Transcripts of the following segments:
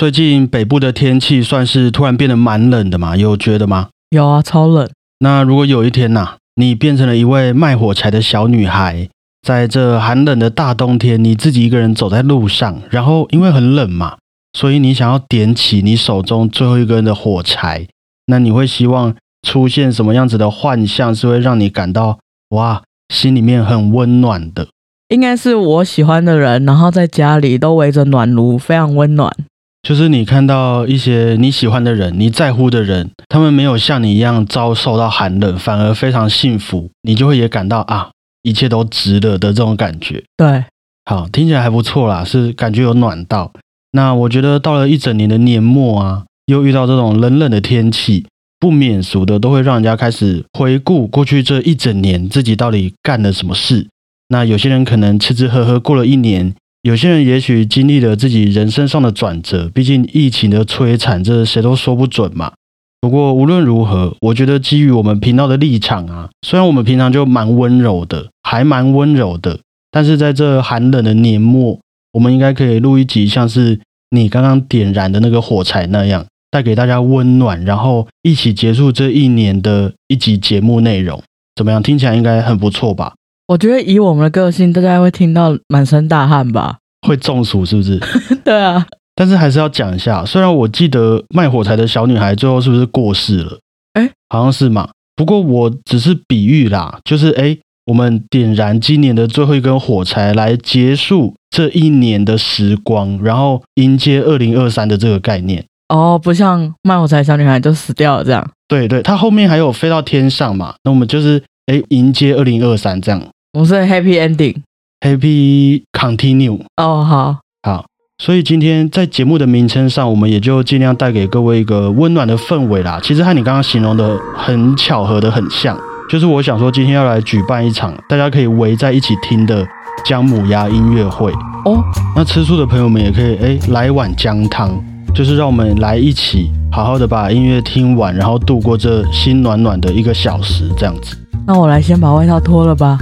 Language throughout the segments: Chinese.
最近北部的天气算是突然变得蛮冷的嘛，有觉得吗？有啊，超冷。那如果有一天呐、你变成了一位卖火柴的小女孩，在这寒冷的大冬天，你自己一个人走在路上，然后因为很冷嘛，所以你想要点起你手中最后一根的火柴，那你会希望出现什么样子的幻象，是会让你感到哇，心里面很温暖的？应该是我喜欢的人，然后在家里都围着暖炉，非常温暖。就是你看到一些你喜欢的人、你在乎的人，他们没有像你一样遭受到寒冷，反而非常幸福，你就会也感到啊，一切都值得的这种感觉。对，好，听起来还不错啦，是感觉有暖到。那我觉得到了一整年的年末啊，又遇到这种冷冷的天气，不免俗的都会让人家开始回顾过去这一整年自己到底干了什么事。那有些人可能吃吃喝喝过了一年，有些人也许经历了自己人生上的转折，毕竟疫情的摧残，这谁都说不准嘛。不过无论如何，我觉得基于我们频道的立场啊，虽然我们平常就蛮温柔的，还蛮温柔的，但是在这寒冷的年末，我们应该可以录一集像是你刚刚点燃的那个火柴那样，带给大家温暖，然后一起结束这一年的一集节目内容，怎么样？听起来应该很不错吧？我觉得以我们的个性，大家会听到满身大汗吧？会中暑是不是？对啊，但是还是要讲一下，虽然我记得卖火柴的小女孩最后是不是过世了？诶好像是嘛。不过我只是比喻啦，就是诶，我们点燃今年的最后一根火柴，来结束这一年的时光，然后迎接二零二三的这个概念。哦，不像卖火柴小女孩就死掉了这样。对对，她后面还有飞到天上嘛，那我们就是诶迎接二零二三这样我是 happy ending。，Happy Continue。哦，好，好，所以今天在节目的名称上，我们也就尽量带给各位一个温暖的氛围啦。其实和你刚刚形容的很巧合的很像，就是我想说今天要来举办一场大家可以围在一起听的姜母鸭音乐会。哦，那吃素的朋友们也可以哎来一碗姜汤，就是让我们来一起好好的把音乐听完，然后度过这心暖暖的一个小时这样子。那我来先把外套脱了吧。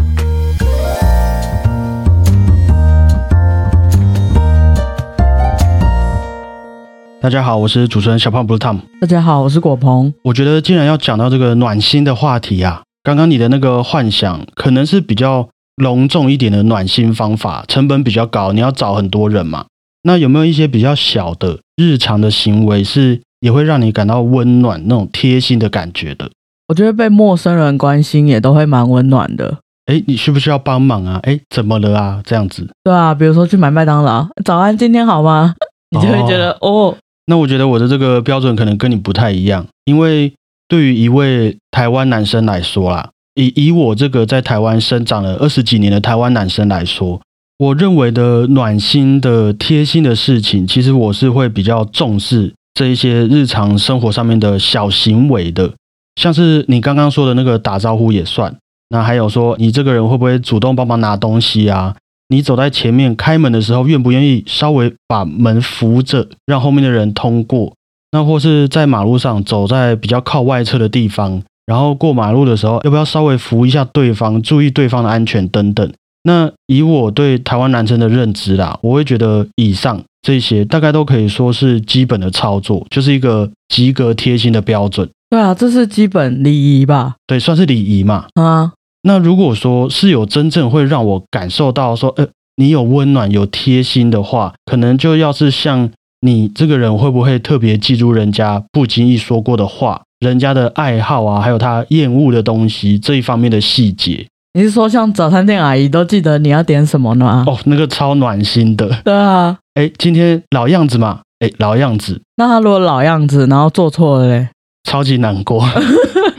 大家好，我是主持人小胖 Blue Tom。大家好，我是果鹏。我觉得既然要讲到这个暖心的话题啊，刚刚你的那个幻想可能是比较隆重一点的暖心方法，成本比较高，你要找很多人嘛。那有没有一些比较小的日常的行为是也会让你感到温暖那种贴心的感觉的？我觉得被陌生人关心也都会蛮温暖的。哎，你需不需要帮忙啊？哎，怎么了啊？这样子。对啊，比如说去买麦当劳，早安，今天好吗？你就会觉得哦那我觉得我的这个标准可能跟你不太一样，因为对于一位台湾男生来说啦，以以我这个在台湾生长了二十几年的台湾男生来说，我认为的暖心的贴心的事情，其实我是会比较重视这一些日常生活上面的小行为的，像是你刚刚说的那个打招呼也算，那还有说你这个人会不会主动帮忙拿东西啊？你走在前面开门的时候，愿不愿意稍微把门扶着，让后面的人通过？那或是在马路上走在比较靠外侧的地方，然后过马路的时候，要不要稍微扶一下对方，注意对方的安全等等？那以我对台湾男生的认知啦，我会觉得以上这些大概都可以说是基本的操作，就是一个及格贴心的标准，对啊，这是基本礼仪吧？对，算是礼仪嘛。啊，那如果说是有真正会让我感受到说，呃，你有温暖、有贴心的话，可能就要是像你这个人会不会特别记住人家不经意说过的话，人家的爱好啊，还有他厌恶的东西这一方面的细节你是说像早餐店阿姨都记得你要点什么呢？哦，那个超暖心的。对啊，哎，今天老样子嘛，哎，老样子，那他如果老样子，然后做错了嘞？超级难过。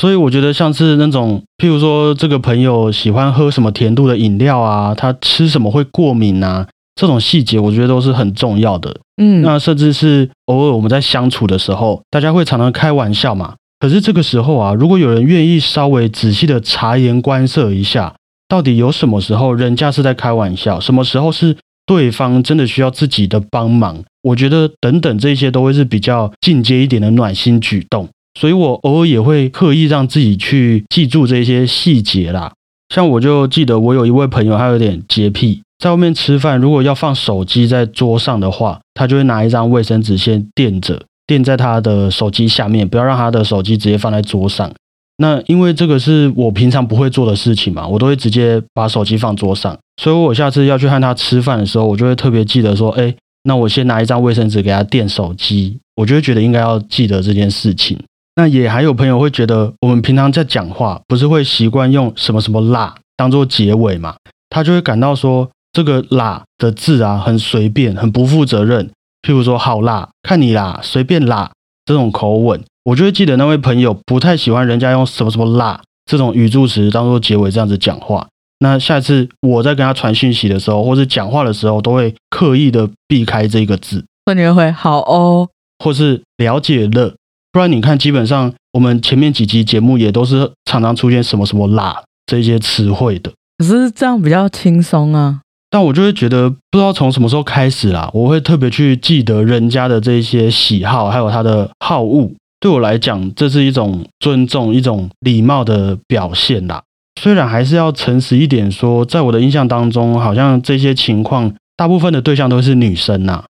所以我觉得像是那种，譬如说这个朋友喜欢喝什么甜度的饮料啊，他吃什么会过敏啊，这种细节我觉得都是很重要的。嗯，那甚至是偶尔我们在相处的时候，大家会常常开玩笑嘛。可是这个时候啊，如果有人愿意稍微仔细的察言观色一下，到底有什么时候人家是在开玩笑，什么时候是对方真的需要自己的帮忙，我觉得等等这些都会是比较进阶一点的暖心举动。所以我偶尔也会刻意让自己去记住这些细节啦。像我就记得我有一位朋友，他有点洁癖，在外面吃饭，如果要放手机在桌上的话，他就会拿一张卫生纸先垫着，垫在他的手机下面，不要让他的手机直接放在桌上。那因为这个是我平常不会做的事情嘛，我都会直接把手机放桌上，所以我下次要去和他吃饭的时候，我就会特别记得说，哎，那我先拿一张卫生纸给他垫手机，我就会觉得应该要记得这件事情。那也还有朋友会觉得，我们平常在讲话不是会习惯用什么什么啦当做结尾嘛，他就会感到说这个啦的字啊很随便，很不负责任。譬如说好啦，看你啦，随便啦这种口吻。我就会记得那位朋友不太喜欢人家用什么什么啦这种语助词当做结尾这样子讲话。那下次我在跟他传讯息的时候，或是讲话的时候，都会刻意的避开这个字。那你会好哦，或是了解了，不然你看，基本上我们前面几集节目也都是常常出现什么什么啦这些词汇的。可是这样比较轻松啊。但我就会觉得，不知道从什么时候开始啦，我会特别去记得人家的这些喜好，还有他的好恶。对我来讲，这是一种尊重、一种礼貌的表现啦。虽然还是要诚实一点说，在我的印象当中，好像这些情况大部分的对象都是女生呐。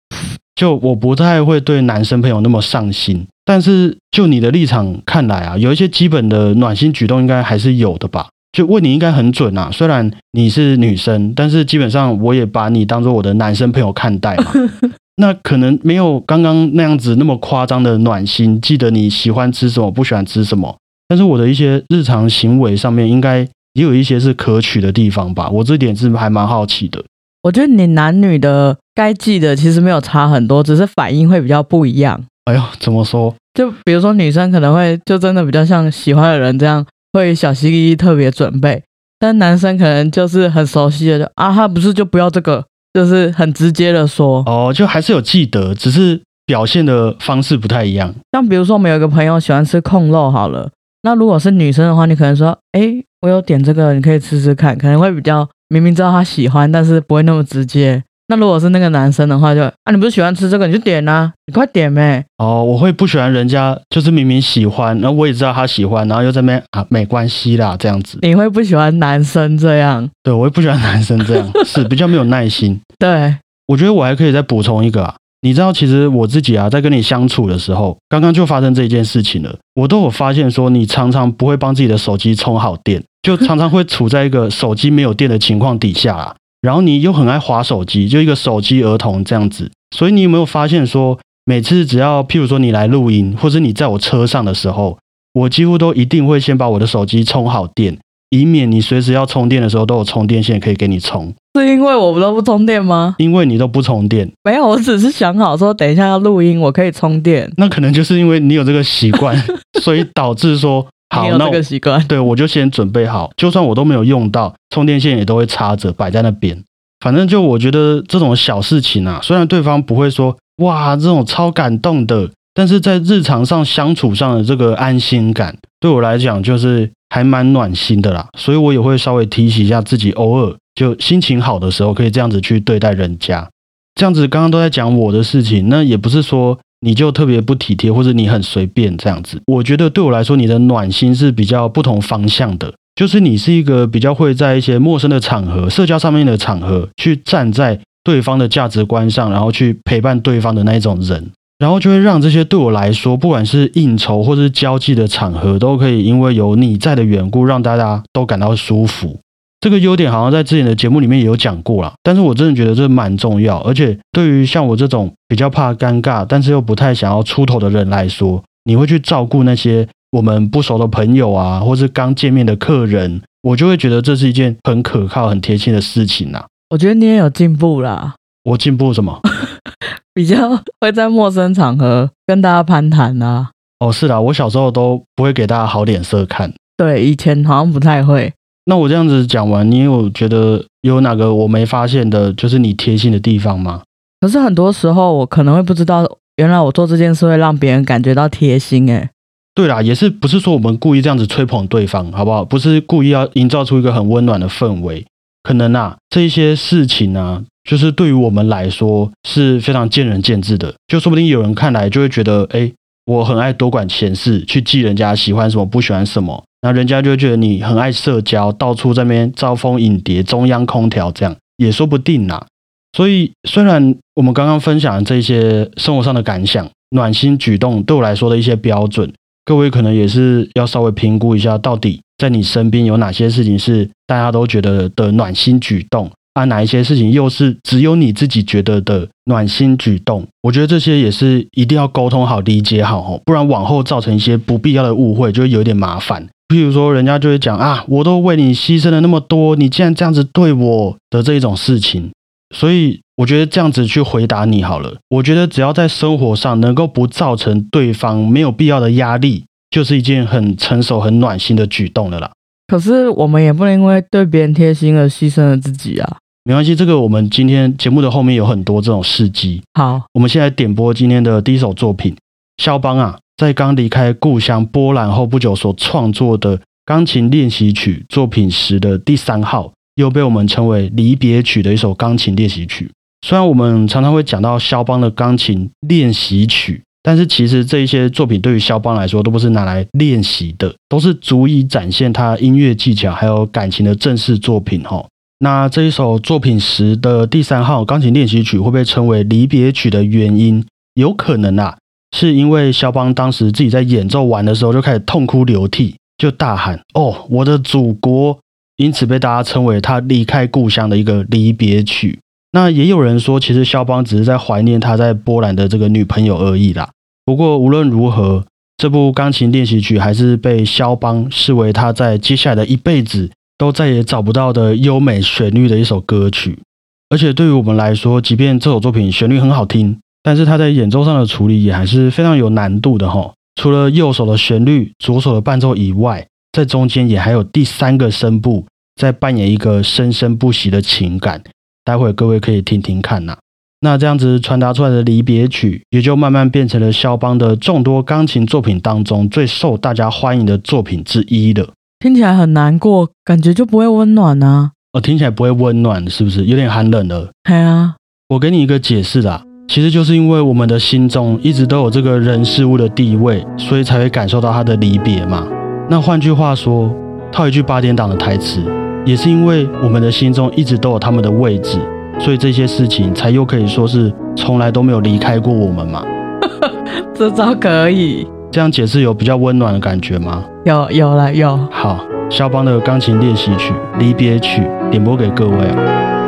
就我不太会对男生朋友那么上心，但是就你的立场看来啊，有一些基本的暖心举动应该还是有的吧？就问你应该很准啊。虽然你是女生，但是基本上我也把你当做我的男生朋友看待嘛。那可能没有刚刚那样子那么夸张的暖心，记得你喜欢吃什么，不喜欢吃什么。但是我的一些日常行为上面，应该也有一些是可取的地方吧。我这点是还蛮好奇的。我觉得你男女的该记得其实没有差很多，只是反应会比较不一样。哎呦，怎么说？就比如说女生可能会就真的比较像喜欢的人这样，会小心翼翼特别准备。但男生可能就是很熟悉的，就啊，他不是就不要这个。就是很直接的说哦，就还是有记得，只是表现的方式不太一样。像比如说，我们有一个朋友喜欢吃控肉，好了，那如果是女生的话，你可能说，哎，我有点这个，你可以吃吃看，可能会比较明明知道他喜欢，但是不会那么直接。那如果是那个男生的话，就啊，你不是喜欢吃这个，你就点啊，你快点呗。哦，我会不喜欢人家就是明明喜欢，然后我也知道他喜欢，然后又在那边啊，没关系啦，这样子。你会不喜欢男生这样？对，我会不喜欢男生这样，是比较没有耐心。对，我觉得我还可以再补充一个啊，你知道，其实我自己啊，在跟你相处的时候，刚刚就发生这一件事情了，我都有发现说，你常常不会帮自己的手机充好电，就常常会处在一个手机没有电的情况底下啊。然后你又很爱划手机，就一个手机儿童这样子。所以你有没有发现说，每次只要譬如说你来录音，或者你在我车上的时候，我几乎都一定会先把我的手机充好电，以免你随时要充电的时候都有充电线可以给你充。是因为我们都不充电吗？因为你都不充电。没有，我只是想好说，等一下要录音，我可以充电。那可能就是因为你有这个习惯，所以导致说。好，那这个习惯，对我就先准备好，就算我都没有用到，充电线也都会插着摆在那边。反正就我觉得这种小事情啊，虽然对方不会说哇这种超感动的，但是在日常上相处上的这个安心感，对我来讲就是还蛮暖心的啦。所以我也会稍微提醒一下自己，偶尔就心情好的时候，可以这样子去对待人家。这样子刚刚都在讲我的事情，那也不是说。你就特别不体贴，或者你很随便这样子。我觉得对我来说，你的暖心是比较不同方向的。就是你是一个比较会在一些陌生的场合、社交上面的场合，去站在对方的价值观上，然后去陪伴对方的那一种人，然后就会让这些对我来说，不管是应酬或者是交际的场合，都可以因为有你在的缘故，让大家都感到舒服。这个优点好像在之前的节目里面也有讲过了，但是我真的觉得这蛮重要，而且对于像我这种比较怕尴尬，但是又不太想要出头的人来说，你会去照顾那些我们不熟的朋友啊，或是刚见面的客人，我就会觉得这是一件很可靠、很贴心的事情呐。我觉得你也有进步啦。我进步什么？比较会在陌生场合跟大家攀谈啊。哦，是啦，我小时候都不会给大家好脸色看。对，以前好像不太会。那我这样子讲完，你有觉得有哪个我没发现的，就是你贴心的地方吗？可是很多时候我可能会不知道，原来我做这件事会让别人感觉到贴心。诶，对啦，也是不是说我们故意这样子吹捧对方，好不好？不是故意要营造出一个很温暖的氛围。可能啊，这一些事情呢，就是对于我们来说是非常见仁见智的。就说不定有人看来就会觉得，哎，我很爱多管闲事，去记人家喜欢什么，不喜欢什么。那人家就觉得你很爱社交，到处在那边招蜂引蝶，中央空调这样也说不定呐。所以，虽然我们刚刚分享这些生活上的感想、暖心举动，对我来说的一些标准，各位可能也是要稍微评估一下，到底在你身边有哪些事情是大家都觉得的暖心举动。啊，哪一些事情又是只有你自己觉得的暖心举动？我觉得这些也是一定要沟通好、理解好哦，不然往后造成一些不必要的误会，就会有点麻烦。譬如说，人家就会讲啊，我都为你牺牲了那么多，你竟然这样子对我的这一种事情。所以，我觉得这样子去回答你好了。我觉得只要在生活上能够不造成对方没有必要的压力，就是一件很成熟、很暖心的举动了啦。可是我们也不能因为对别人贴心而牺牲了自己啊！没关系，这个我们今天节目的后面有很多这种事迹。好，我们现在点播今天的第一首作品，肖邦啊，在刚离开故乡波兰后不久所创作的钢琴练习曲作品时的第三号，又被我们称为离别曲的一首钢琴练习曲。虽然我们常常会讲到肖邦的钢琴练习曲。但是其实这一些作品对于肖邦来说都不是拿来练习的，都是足以展现他音乐技巧还有感情的正式作品哈。那这一首作品十的第三号钢琴练习曲会被称为离别曲的原因，有可能啊，是因为肖邦当时自己在演奏完的时候就开始痛哭流涕，就大喊“哦，我的祖国”，因此被大家称为他离开故乡的一个离别曲。那也有人说，其实肖邦只是在怀念他在波兰的这个女朋友而已啦。不过无论如何，这部钢琴练习曲还是被肖邦视为他在接下来的一辈子都再也找不到的优美旋律的一首歌曲。而且对于我们来说，即便这首作品旋律很好听，但是他在演奏上的处理也还是非常有难度的哈。除了右手的旋律、左手的伴奏以外，在中间也还有第三个声部在扮演一个生生不息的情感。待会各位可以听听看呐，那这样子传达出来的离别曲，也就慢慢变成了肖邦的众多钢琴作品当中最受大家欢迎的作品之一了。听起来很难过，感觉就不会温暖啊。哦，听起来不会温暖，是不是有点寒冷了？对啊，我给你一个解释啦，其实就是因为我们的心中一直都有这个人事物的地位，所以才会感受到他的离别嘛。那换句话说，套一句八点档的台词。也是因为我们的心中一直都有他们的位置，所以这些事情才又可以说是从来都没有离开过我们嘛。这招可以，这样解释有比较温暖的感觉吗？有，有了，有。好，肖邦的钢琴练习曲《离别曲》点播给各位啊。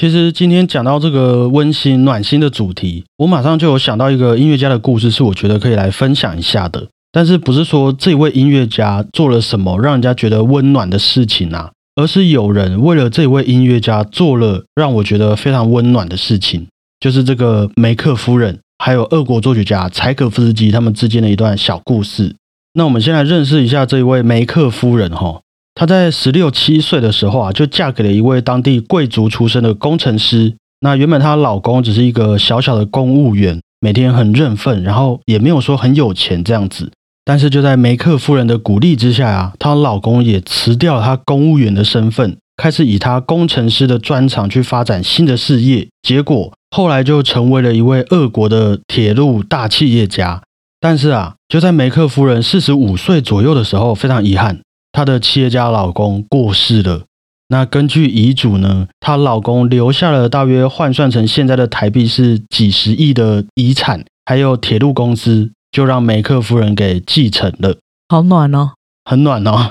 其实今天讲到这个温馨暖心的主题，我马上就有想到一个音乐家的故事，是我觉得可以来分享一下的。但是不是说这位音乐家做了什么让人家觉得温暖的事情啊？而是有人为了这位音乐家做了让我觉得非常温暖的事情，就是这个梅克夫人还有俄国作曲家柴可夫斯基他们之间的一段小故事。那我们先来认识一下这一位梅克夫人哈。她在十六七岁的时候啊，就嫁给了一位当地贵族出身的工程师。那原本她老公只是一个小小的公务员，每天很认份，然后也没有说很有钱这样子。但是就在梅克夫人的鼓励之下啊，她老公也辞掉了他公务员的身份，开始以他工程师的专长去发展新的事业。结果后来就成为了一位俄国的铁路大企业家。但是啊，就在梅克夫人四十五岁左右的时候，非常遗憾。她的企业家老公过世了。那根据遗嘱呢，她老公留下了大约换算成现在的台币是几十亿的遗产，还有铁路公司，就让梅克夫人给继承了。好暖哦，很暖哦。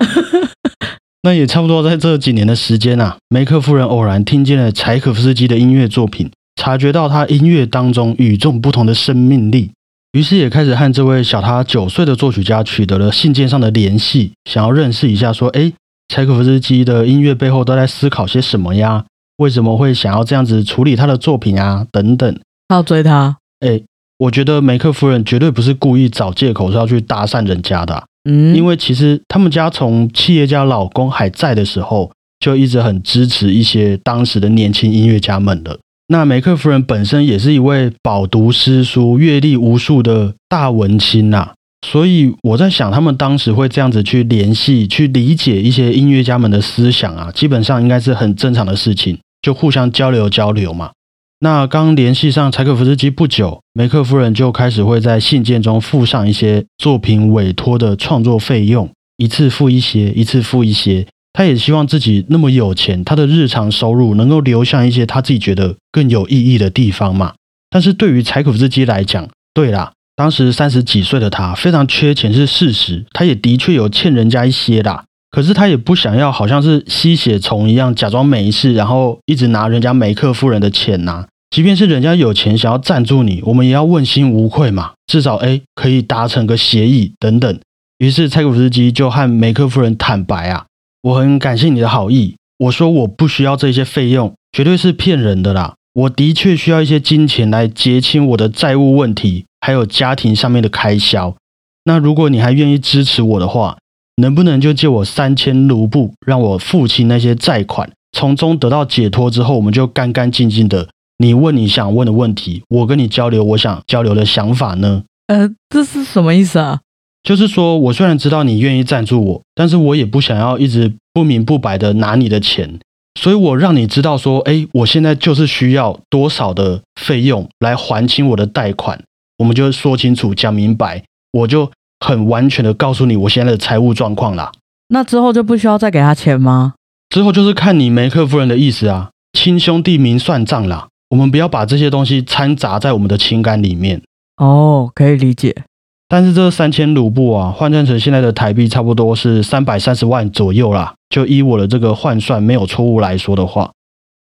那也差不多在这几年的时间啊，梅克夫人偶然听见了柴可夫斯基的音乐作品，察觉到他音乐当中与众不同的生命力。于是也开始和这位小他九岁的作曲家取得了信件上的联系，想要认识一下，说：“哎，柴可夫斯基的音乐背后都在思考些什么呀？为什么会想要这样子处理他的作品啊？等等。”要追他？哎，我觉得梅克夫人绝对不是故意找借口是要去搭讪人家的。嗯，因为其实他们家从企业家老公还在的时候，就一直很支持一些当时的年轻音乐家们的。那梅克夫人本身也是一位饱读诗书、阅历无数的大文青呐，所以我在想，他们当时会这样子去联系、去理解一些音乐家们的思想啊，基本上应该是很正常的事情，就互相交流交流嘛。那刚联系上柴可夫斯基不久，梅克夫人就开始会在信件中附上一些作品委托的创作费用，一次付一些，一次付一些。他也希望自己那么有钱，他的日常收入能够流向一些他自己觉得更有意义的地方嘛。但是对于柴可夫斯基来讲，对啦，当时三十几岁的他非常缺钱是事实，他也的确有欠人家一些啦。可是他也不想要好像是吸血虫一样假装没事，然后一直拿人家梅克夫人的钱呐。即便是人家有钱想要赞助你，我们也要问心无愧嘛，至少哎可以达成个协议等等。于是柴可夫斯基就和梅克夫人坦白啊。我很感谢你的好意。我说我不需要这些费用，绝对是骗人的啦。我的确需要一些金钱来结清我的债务问题，还有家庭上面的开销。那如果你还愿意支持我的话，能不能就借我三千卢布，让我付清那些债款，从中得到解脱之后，我们就干干净净的。你问你想问的问题，我跟你交流我想交流的想法呢？呃，这是什么意思啊？就是说，我虽然知道你愿意赞助我，但是我也不想要一直不明不白的拿你的钱，所以我让你知道说，哎，我现在就是需要多少的费用来还清我的贷款，我们就说清楚讲明白，我就很完全的告诉你我现在的财务状况啦。那之后就不需要再给他钱吗？之后就是看你梅克夫人的意思啊，亲兄弟明算账啦，我们不要把这些东西掺杂在我们的情感里面。哦，可以理解。但是这三千卢布啊，换算成现在的台币，差不多是三百三十万左右啦。就依我的这个换算没有错误来说的话，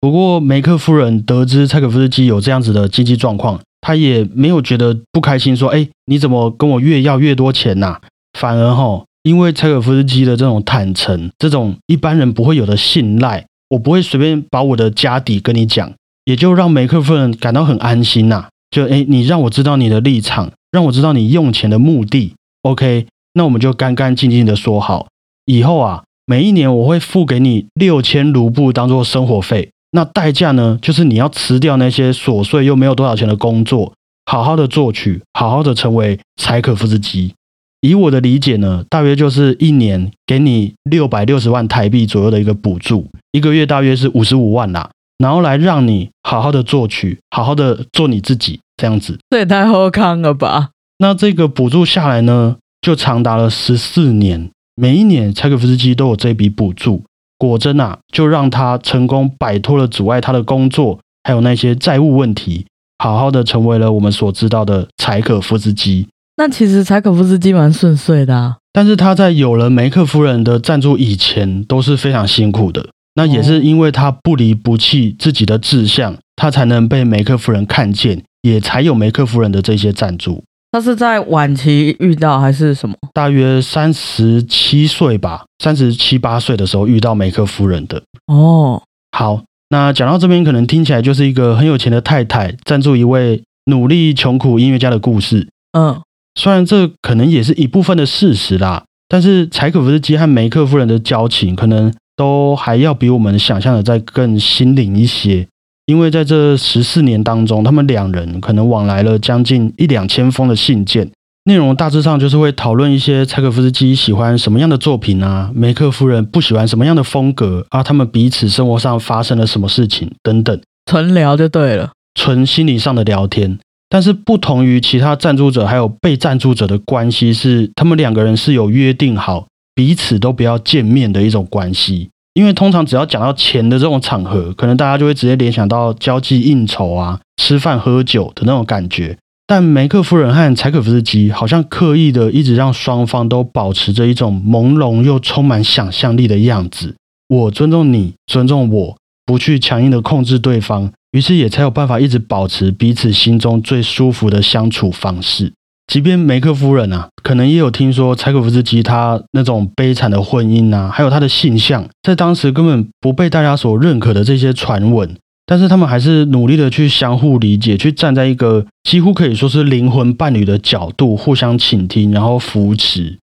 不过梅克夫人得知柴可夫斯基有这样子的经济状况，她也没有觉得不开心，说：“哎，你怎么跟我越要越多钱呐？”反而哈，因为柴可夫斯基的这种坦诚，这种一般人不会有的信赖，我不会随便把我的家底跟你讲，也就让梅克夫人感到很安心呐。就哎，你让我知道你的立场。让我知道你用钱的目的，OK？那我们就干干净净的说好，以后啊，每一年我会付给你六千卢布当做生活费。那代价呢，就是你要辞掉那些琐碎又没有多少钱的工作，好好的作曲，好好的成为柴可夫斯基。以我的理解呢，大约就是一年给你六百六十万台币左右的一个补助，一个月大约是五十五万啦，然后来让你好好的作曲，好好的做你自己。这样子，这也太好康了吧？那这个补助下来呢，就长达了十四年，每一年柴可夫斯基都有这笔补助。果真啊，就让他成功摆脱了阻碍他的工作，还有那些债务问题，好好的成为了我们所知道的柴可夫斯基。那其实柴可夫斯基蛮顺遂的啊，但是他在有了梅克夫人的赞助以前，都是非常辛苦的。那也是因为他不离不弃自己的志向，他才能被梅克夫人看见，也才有梅克夫人的这些赞助。他是在晚期遇到还是什么？大约三十七岁吧，三十七八岁的时候遇到梅克夫人的。哦，好，那讲到这边，可能听起来就是一个很有钱的太太赞助一位努力穷苦音乐家的故事。嗯，虽然这可能也是一部分的事实啦，但是柴可夫斯基和梅克夫人的交情，可能都还要比我们想象的再更心灵一些。因为在这十四年当中，他们两人可能往来了将近一两千封的信件，内容大致上就是会讨论一些柴可夫斯基喜欢什么样的作品啊，梅克夫人不喜欢什么样的风格啊，他们彼此生活上发生了什么事情等等，纯聊就对了，纯心理上的聊天。但是不同于其他赞助者还有被赞助者的关系是，他们两个人是有约定好彼此都不要见面的一种关系。因为通常只要讲到钱的这种场合，可能大家就会直接联想到交际应酬啊、吃饭喝酒的那种感觉。但梅克夫人和柴可夫斯基好像刻意的一直让双方都保持着一种朦胧又充满想象力的样子。我尊重你，尊重我，不去强硬的控制对方，于是也才有办法一直保持彼此心中最舒服的相处方式。即便梅克夫人啊，可能也有听说柴可夫斯基他那种悲惨的婚姻啊，还有他的性向，在当时根本不被大家所认可的这些传闻，但是他们还是努力的去相互理解，去站在一个几乎可以说是灵魂伴侣的角度，互相倾听，然后扶持，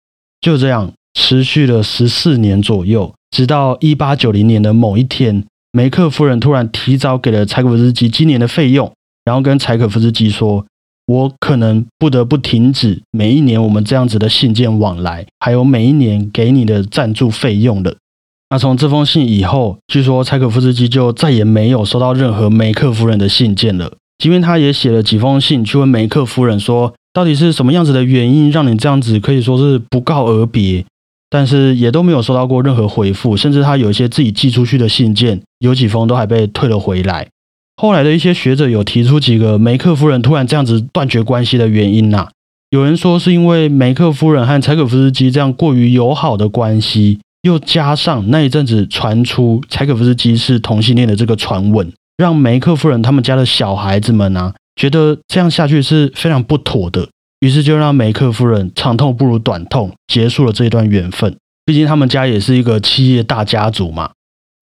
就这样持续了十四年左右，直到一八九零年的某一天，梅克夫人突然提早给了柴可夫斯基今年的费用，然后跟柴可夫斯基说。我可能不得不停止每一年我们这样子的信件往来，还有每一年给你的赞助费用了。那从这封信以后，据说柴可夫斯基就再也没有收到任何梅克夫人的信件了。即便他也写了几封信去问梅克夫人说，到底是什么样子的原因让你这样子可以说是不告而别，但是也都没有收到过任何回复，甚至他有一些自己寄出去的信件，有几封都还被退了回来。后来的一些学者有提出几个梅克夫人突然这样子断绝关系的原因呐。有人说是因为梅克夫人和柴可夫斯基这样过于友好的关系，又加上那一阵子传出柴可夫斯基是同性恋的这个传闻，让梅克夫人他们家的小孩子们啊觉得这样下去是非常不妥的，于是就让梅克夫人长痛不如短痛，结束了这一段缘分。毕竟他们家也是一个企业大家族嘛。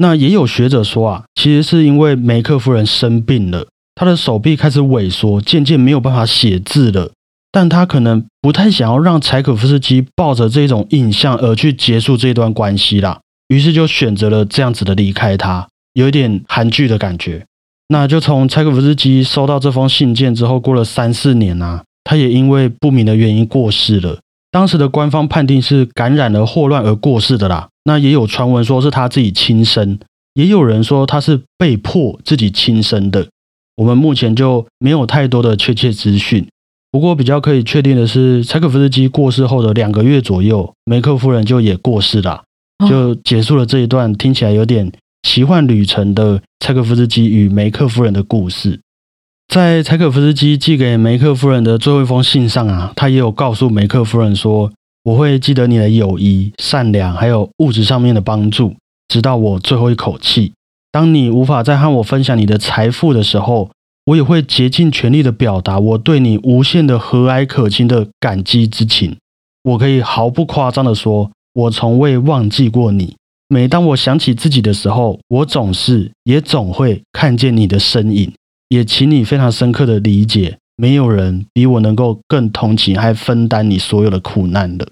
那也有学者说啊，其实是因为梅克夫人生病了，她的手臂开始萎缩，渐渐没有办法写字了。但她可能不太想要让柴可夫斯基抱着这种印象而去结束这段关系啦，于是就选择了这样子的离开他，有一点韩剧的感觉。那就从柴可夫斯基收到这封信件之后，过了三四年啊，他也因为不明的原因过世了。当时的官方判定是感染了霍乱而过世的啦。那也有传闻说是他自己亲生，也有人说他是被迫自己亲生的。我们目前就没有太多的确切资讯。不过比较可以确定的是，柴可夫斯基过世后的两个月左右，梅克夫人就也过世了，就结束了这一段听起来有点奇幻旅程的柴可夫斯基与梅克夫人的故事。在柴可夫斯基寄给梅克夫人的最后一封信上啊，他也有告诉梅克夫人说。我会记得你的友谊、善良，还有物质上面的帮助，直到我最后一口气。当你无法再和我分享你的财富的时候，我也会竭尽全力的表达我对你无限的和蔼可亲的感激之情。我可以毫不夸张的说，我从未忘记过你。每当我想起自己的时候，我总是也总会看见你的身影。也请你非常深刻的理解，没有人比我能够更同情，还分担你所有的苦难的。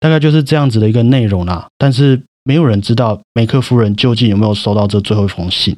大概就是这样子的一个内容啦，但是没有人知道梅克夫人究竟有没有收到这最后一封信。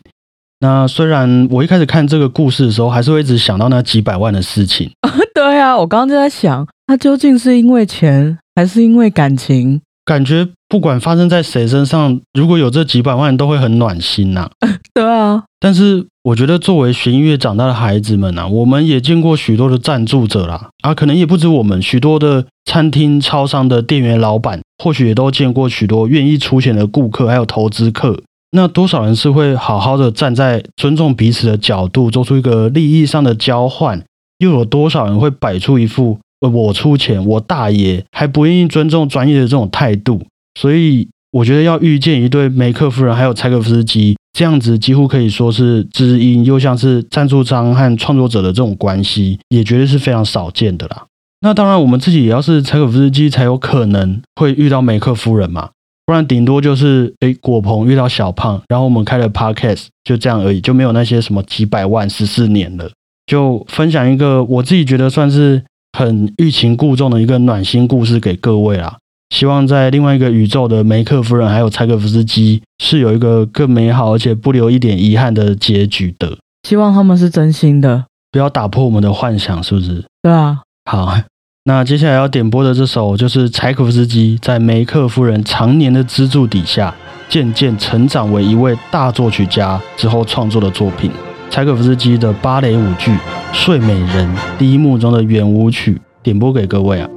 那虽然我一开始看这个故事的时候，还是会一直想到那几百万的事情。对啊，我刚刚就在想，他究竟是因为钱，还是因为感情？感觉不管发生在谁身上，如果有这几百万，都会很暖心呐。对啊，但是我觉得作为学音乐长大的孩子们啊，我们也见过许多的赞助者啦，啊，可能也不止我们，许多的餐厅、超商的店员、老板，或许也都见过许多愿意出钱的顾客，还有投资客。那多少人是会好好的站在尊重彼此的角度，做出一个利益上的交换？又有多少人会摆出一副？我出钱，我大爷还不愿意尊重专业的这种态度，所以我觉得要遇见一对梅克夫人还有柴可夫斯基这样子，几乎可以说是知音，又像是赞助商和创作者的这种关系，也绝对是非常少见的啦。那当然，我们自己也要是柴可夫斯基，才有可能会遇到梅克夫人嘛，不然顶多就是诶果鹏遇到小胖，然后我们开了 podcast，就这样而已，就没有那些什么几百万十四年了。就分享一个我自己觉得算是很欲擒故纵的一个暖心故事给各位啦。希望在另外一个宇宙的梅克夫人还有柴可夫斯基是有一个更美好而且不留一点遗憾的结局的。希望他们是真心的，不要打破我们的幻想，是不是？对啊。好，那接下来要点播的这首就是柴可夫斯基在梅克夫人常年的资助底下，渐渐成长为一位大作曲家之后创作的作品。柴可夫斯基的芭蕾舞剧《睡美人》第一幕中的圆舞曲，点播给各位啊。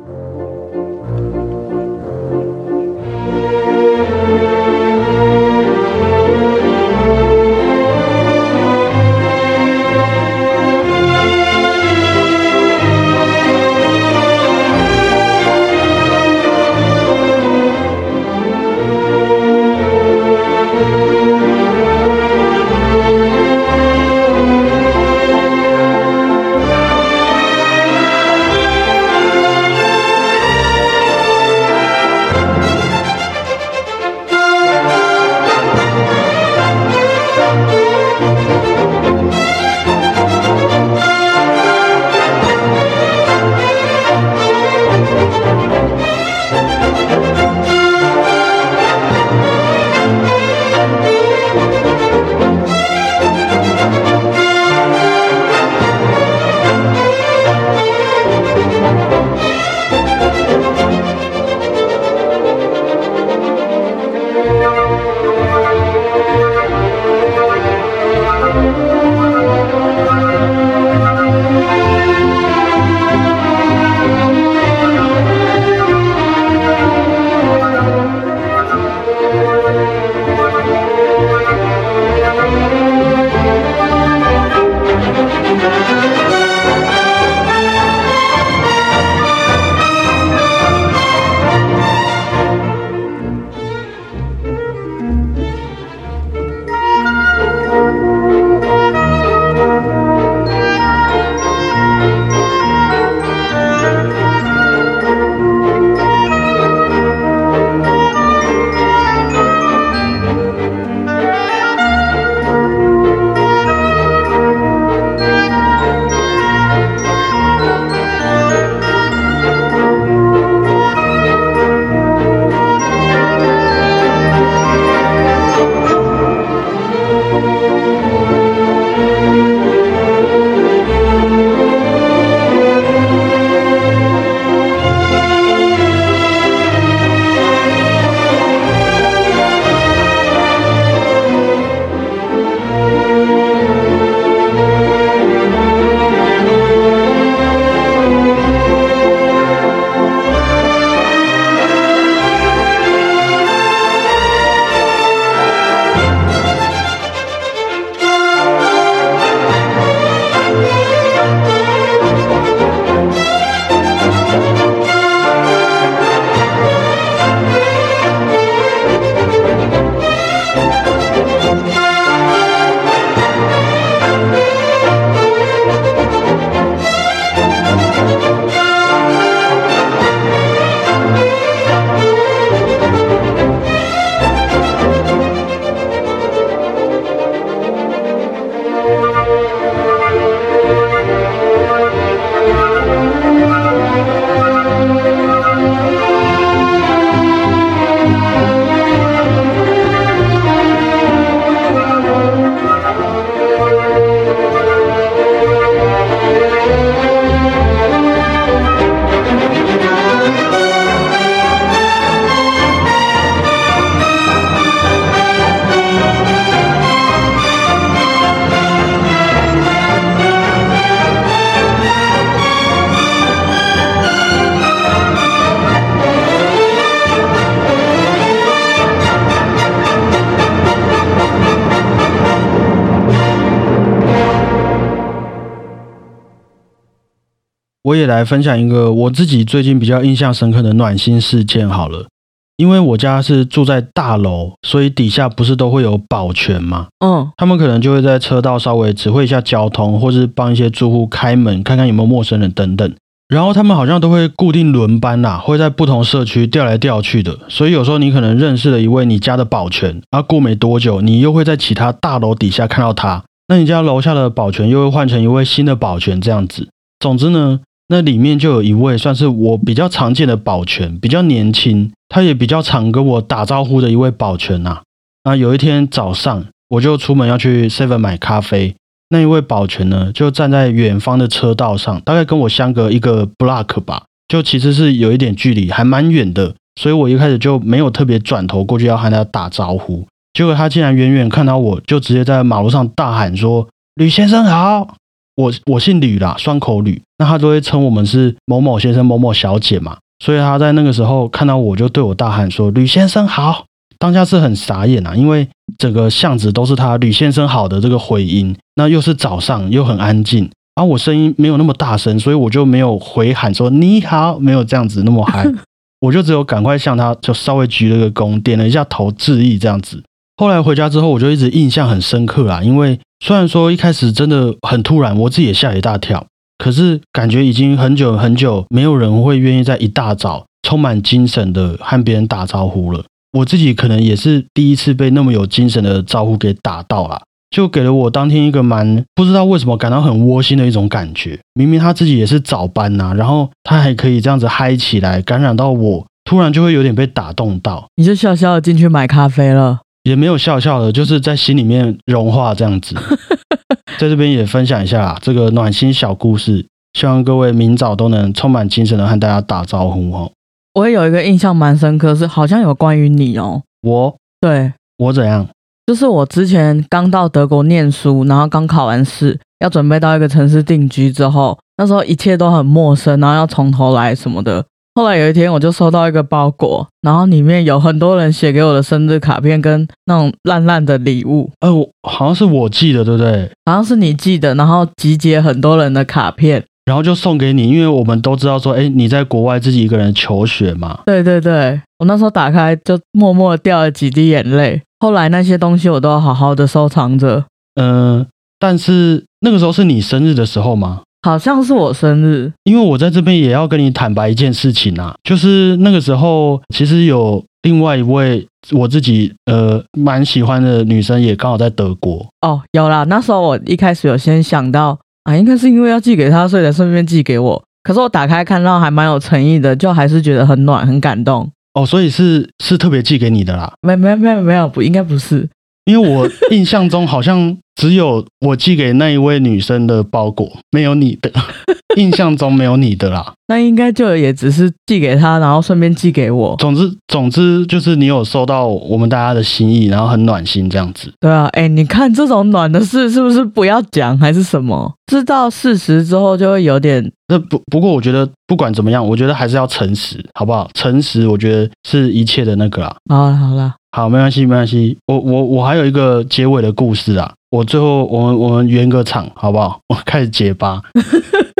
我也来分享一个我自己最近比较印象深刻的暖心事件好了。因为我家是住在大楼，所以底下不是都会有保全吗？嗯，他们可能就会在车道稍微指挥一下交通，或是帮一些住户开门，看看有没有陌生人等等。然后他们好像都会固定轮班啦，会在不同社区调来调去的。所以有时候你可能认识了一位你家的保全，啊，过没多久，你又会在其他大楼底下看到他，那你家楼下的保全又会换成一位新的保全这样子。总之呢，那里面就有一位算是我比较常见的保全，比较年轻，他也比较常跟我打招呼的一位保全呐。那有一天早上，我就出门要去 Seven 买咖啡。那一位保全呢，就站在远方的车道上，大概跟我相隔一个 block 吧，就其实是有一点距离，还蛮远的。所以我一开始就没有特别转头过去要和他打招呼，结果他竟然远远看到我，就直接在马路上大喊说：“吕先生好！”我我姓吕啦，双口吕，那他都会称我们是某某先生、某某小姐嘛，所以他在那个时候看到我就对我大喊说：“吕先生好！”当下是很傻眼啊，因为整个巷子都是他吕先生好的这个回音，那又是早上又很安静，而我声音没有那么大声，所以我就没有回喊说你好，没有这样子那么嗨，我就只有赶快向他就稍微鞠了个躬，点了一下头致意这样子。后来回家之后，我就一直印象很深刻啊，因为虽然说一开始真的很突然，我自己也吓一大跳，可是感觉已经很久很久没有人会愿意在一大早充满精神的和别人打招呼了。我自己可能也是第一次被那么有精神的招呼给打到了，就给了我当天一个蛮不知道为什么感到很窝心的一种感觉。明明他自己也是早班呐，然后他还可以这样子嗨起来，感染到我，突然就会有点被打动到。你就笑笑进去买咖啡了，也没有笑笑的，就是在心里面融化这样子。在这边也分享一下这个暖心小故事，希望各位明早都能充满精神的和大家打招呼哦。我也有一个印象蛮深刻，是好像有关于你哦。我对我怎样？就是我之前刚到德国念书，然后刚考完试，要准备到一个城市定居之后，那时候一切都很陌生，然后要从头来什么的。后来有一天，我就收到一个包裹，然后里面有很多人写给我的生日卡片跟那种烂烂的礼物。呃，我好像是我寄的，对不对？好像是你寄的，然后集结很多人的卡片。然后就送给你，因为我们都知道说，哎，你在国外自己一个人求学嘛。对对对，我那时候打开就默默掉了几滴眼泪。后来那些东西我都要好好的收藏着。嗯，但是那个时候是你生日的时候吗？好像是我生日，因为我在这边也要跟你坦白一件事情啊，就是那个时候其实有另外一位我自己呃蛮喜欢的女生也刚好在德国。哦，有啦，那时候我一开始有先想到。啊，应该是因为要寄给她，所以才顺便寄给我。可是我打开看到还蛮有诚意的，就还是觉得很暖，很感动。哦，所以是是特别寄给你的啦？没没没有没有不应该不是，因为我印象中好像只有我寄给那一位女生的包裹，没有你的。印象中没有你的啦，那应该就也只是寄给他，然后顺便寄给我。总之，总之就是你有收到我们大家的心意，然后很暖心这样子。对啊，哎，你看这种暖的事是不是不要讲还是什么？知道事实之后就会有点……那不不过我觉得不管怎么样，我觉得还是要诚实，好不好？诚实，我觉得是一切的那个啊。好了好了，好，没关系没关系。我我我还有一个结尾的故事啊，我最后我们我们圆个场好不好？我开始结巴。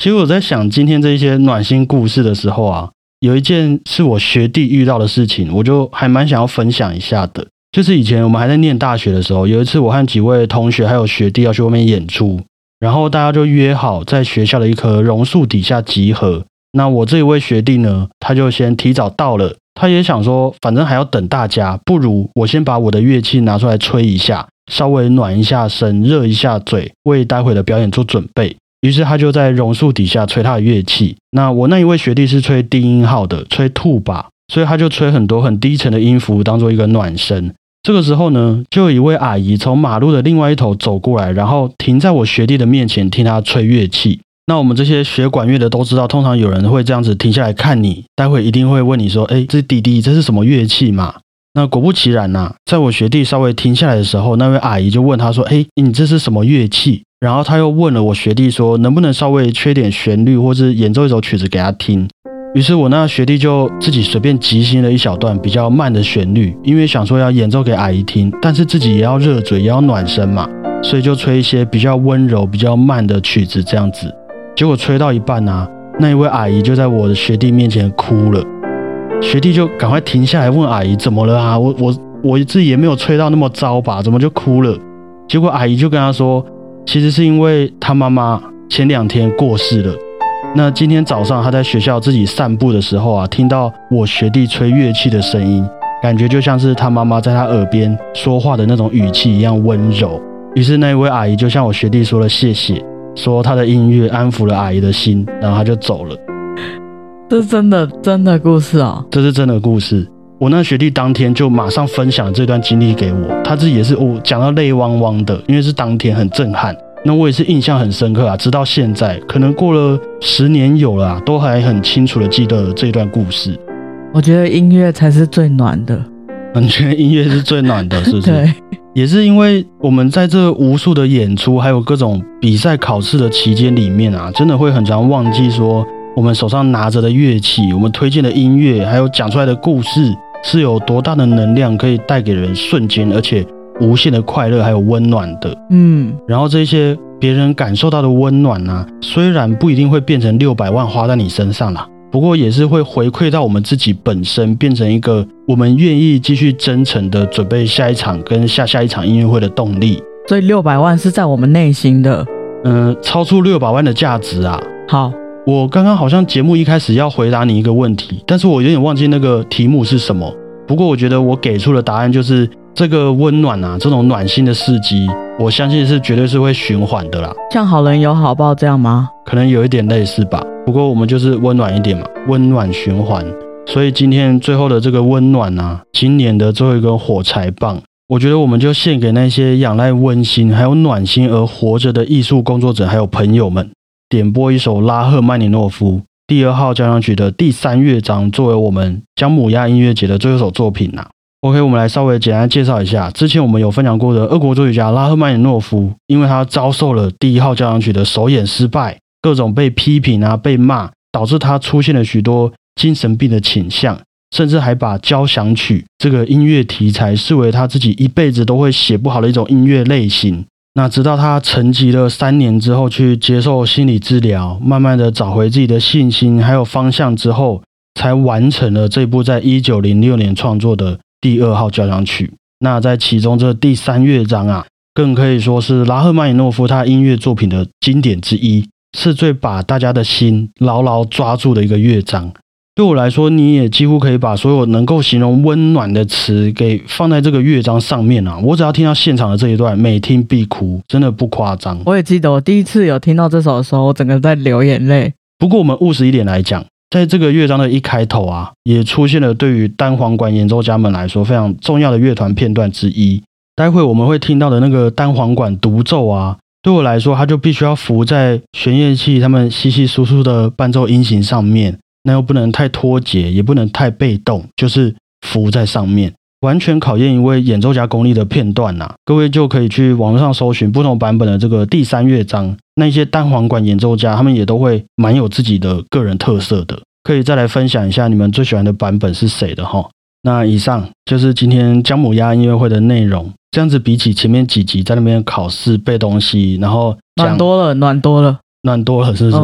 其实我在想今天这一些暖心故事的时候啊，有一件是我学弟遇到的事情，我就还蛮想要分享一下的。就是以前我们还在念大学的时候，有一次我和几位同学还有学弟要去外面演出，然后大家就约好在学校的一棵榕树底下集合。那我这一位学弟呢，他就先提早到了，他也想说，反正还要等大家，不如我先把我的乐器拿出来吹一下，稍微暖一下身，热一下嘴，为待会的表演做准备。于是他就在榕树底下吹他的乐器。那我那一位学弟是吹低音号的，吹兔把，所以他就吹很多很低沉的音符，当做一个暖身。这个时候呢，就有一位阿姨从马路的另外一头走过来，然后停在我学弟的面前听他吹乐器。那我们这些学管乐的都知道，通常有人会这样子停下来看你，待会一定会问你说：“哎，这弟弟这是什么乐器嘛？”那果不其然呐，在我学弟稍微停下来的时候，那位阿姨就问他说：“哎，你这是什么乐器？”然后他又问了我学弟说，能不能稍微缺点旋律，或是演奏一首曲子给他听。于是我那学弟就自己随便即兴了一小段比较慢的旋律，因为想说要演奏给阿姨听，但是自己也要热嘴，也要暖身嘛，所以就吹一些比较温柔、比较慢的曲子这样子。结果吹到一半啊，那一位阿姨就在我的学弟面前哭了。学弟就赶快停下来问阿姨怎么了啊？我我我自己也没有吹到那么糟吧？怎么就哭了？结果阿姨就跟他说，其实是因为他妈妈前两天过世了。那今天早上他在学校自己散步的时候啊，听到我学弟吹乐器的声音，感觉就像是他妈妈在他耳边说话的那种语气一样温柔。于是那一位阿姨就向我学弟说了谢谢，说他的音乐安抚了阿姨的心，然后他就走了。这是真的真的故事啊！这是真的故事。我那学弟当天就马上分享这段经历给我，他自己也是哦讲到泪汪汪的，因为是当天很震撼。那我也是印象很深刻啊，直到现在，可能过了十年有了啊，都还很清楚的记得这段故事。我觉得音乐才是最暖的。你觉得音乐是最暖的，是不是？对，也是因为我们在这无数的演出，还有各种比赛考试的期间里面啊，真的会很常忘记说。我们手上拿着的乐器，我们推荐的音乐，还有讲出来的故事，是有多大的能量可以带给人瞬间而且无限的快乐还有温暖的。嗯，然后这些别人感受到的温暖呢，虽然不一定会变成六百万花在你身上啦，不过也是会回馈到我们自己本身，变成一个我们愿意继续真诚的准备下一场跟下下一场音乐会的动力。所以六百万是在我们内心的，嗯，超出六百万的价值啊。好。我刚刚好像节目一开始要回答你一个问题，但是我有点忘记那个题目是什么。不过我觉得我给出的答案就是这个温暖啊，这种暖心的事迹，我相信是绝对是会循环的啦。像好人有好报这样吗？可能有一点类似吧。不过我们就是温暖一点嘛，温暖循环。所以今天最后的这个温暖啊，今年的最后一根火柴棒，我觉得我们就献给那些仰赖温馨还有暖心而活着的艺术工作者还有朋友们。点播一首拉赫曼尼诺夫第二号交响曲的第三乐章，作为我们姜母鸭音乐节的最后一首作品呐。OK，我们来稍微简单介绍一下，之前我们有分享过的俄国作曲家拉赫曼尼诺夫，因为他遭受了第一号交响曲的首演失败，各种被批评啊、被骂，导致他出现了许多精神病的倾向，甚至还把交响曲这个音乐题材视为他自己一辈子都会写不好的一种音乐类型。那直到他沉寂了三年之后，去接受心理治疗，慢慢的找回自己的信心还有方向之后，才完成了这部在一九零六年创作的第二号交响曲。那在其中这第三乐章啊，更可以说是拉赫曼尼诺夫他音乐作品的经典之一，是最把大家的心牢牢抓住的一个乐章。对我来说，你也几乎可以把所有能够形容温暖的词给放在这个乐章上面啊！我只要听到现场的这一段，每听必哭，真的不夸张。我也记得我第一次有听到这首的时候，我整个在流眼泪。不过我们务实一点来讲，在这个乐章的一开头啊，也出现了对于单簧管演奏家们来说非常重要的乐团片段之一。待会我们会听到的那个单簧管独奏啊，对我来说，它就必须要浮在弦乐器他们稀稀疏疏的伴奏音型上面。那又不能太脱节，也不能太被动，就是浮在上面，完全考验一位演奏家功力的片段呐。各位就可以去网络上搜寻不同版本的这个第三乐章，那些单簧管演奏家他们也都会蛮有自己的个人特色的。可以再来分享一下你们最喜欢的版本是谁的哈？那以上就是今天姜母鸭音乐会的内容。这样子比起前面几集在那边考试背东西，然后暖多了，暖多了，暖多了，是不是？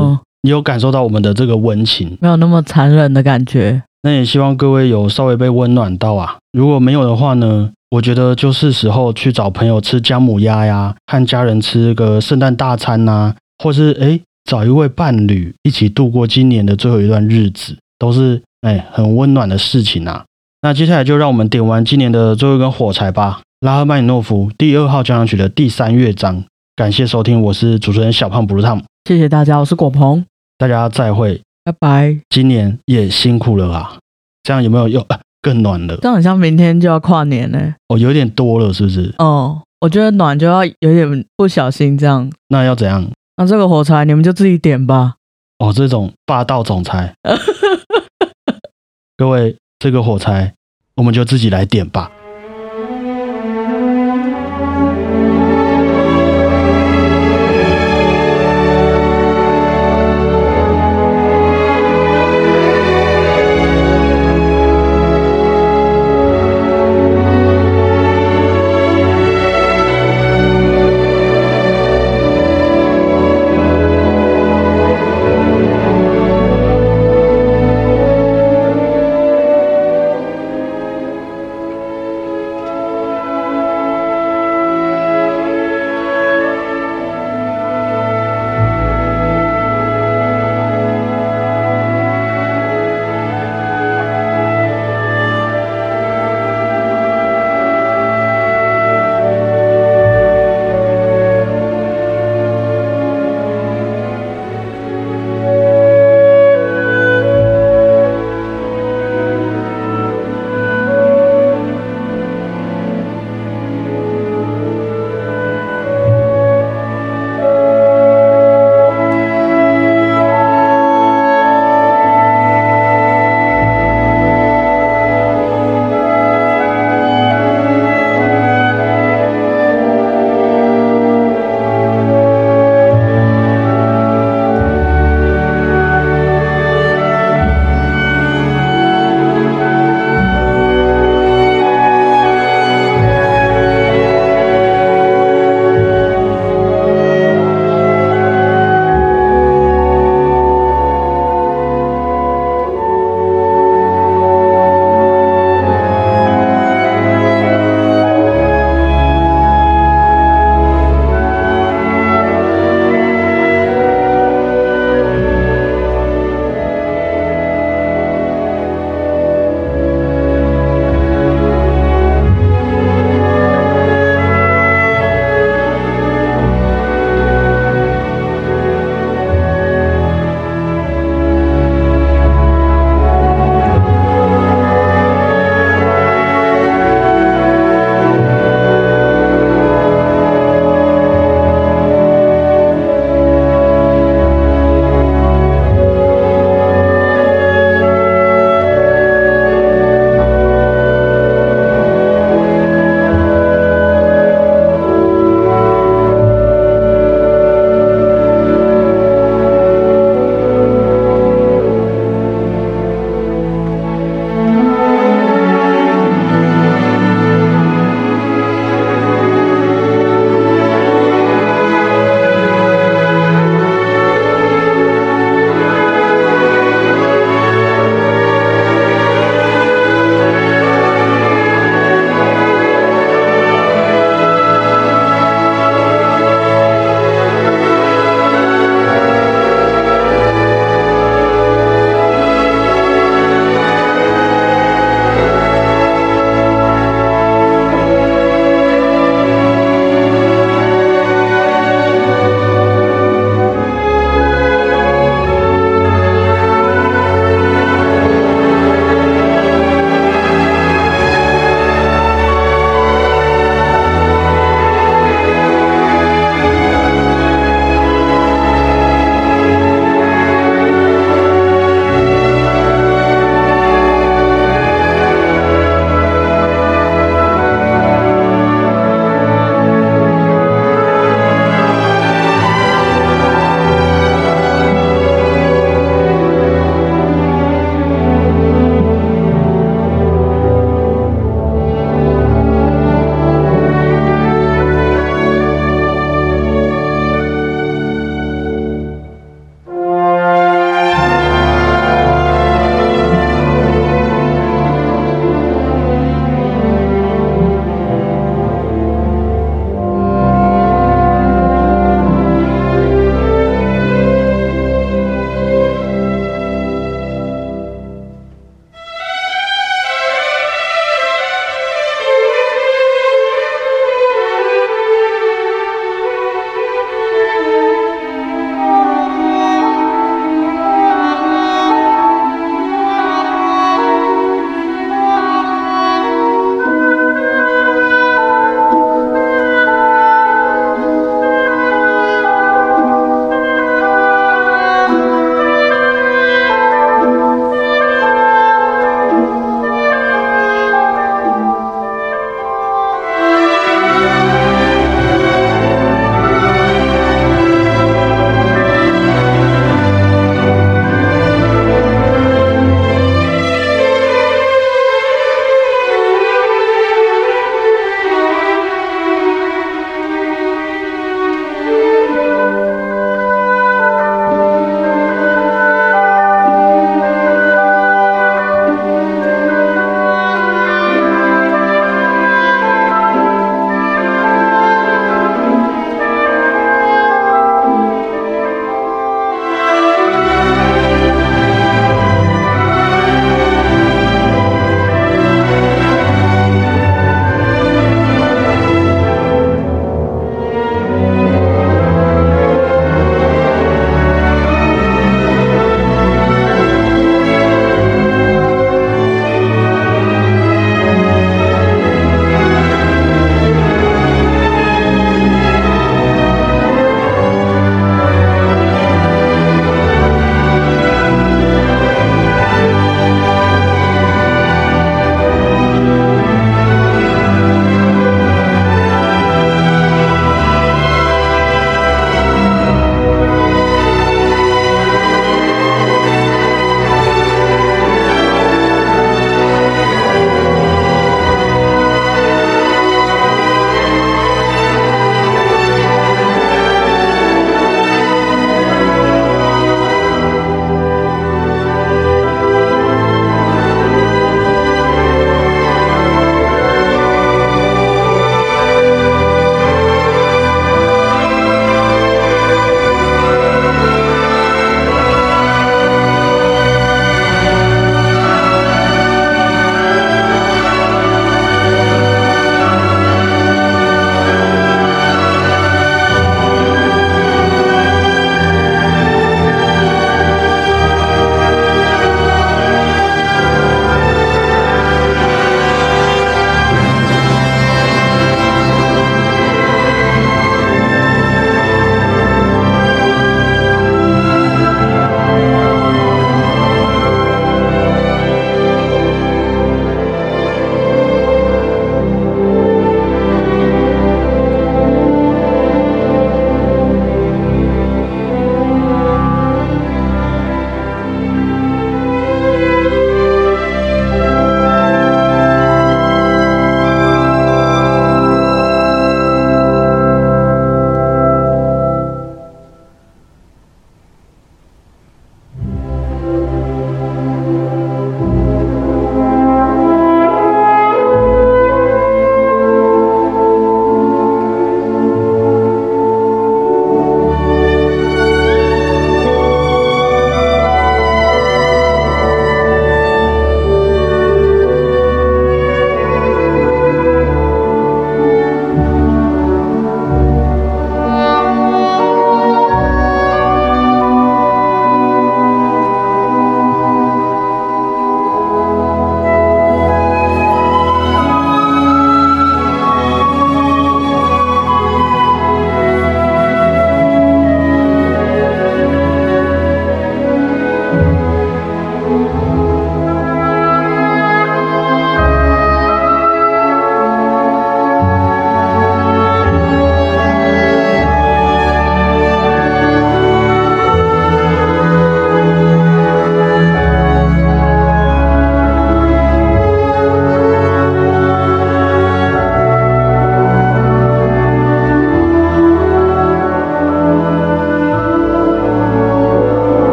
你有感受到我们的这个温情，没有那么残忍的感觉。那也希望各位有稍微被温暖到啊。如果没有的话呢，我觉得就是时候去找朋友吃姜母鸭呀，和家人吃个圣诞大餐呐，或是诶找一位伴侣一起度过今年的最后一段日子，都是哎很温暖的事情啊。那接下来就让我们点完今年的最后一根火柴吧。拉赫曼尼诺夫第二号交响曲的第三乐章。感谢收听，我是主持人小胖布鲁汤。谢谢大家，我是果鹏。大家再会，拜拜。今年也辛苦了啊，这样有没有又更暖了？这样好像明天就要跨年呢。哦，有点多了，是不是？哦，我觉得暖就要有点不小心这样。那要怎样？那这个火柴你们就自己点吧。哦，这种霸道总裁，各位，这个火柴我们就自己来点吧。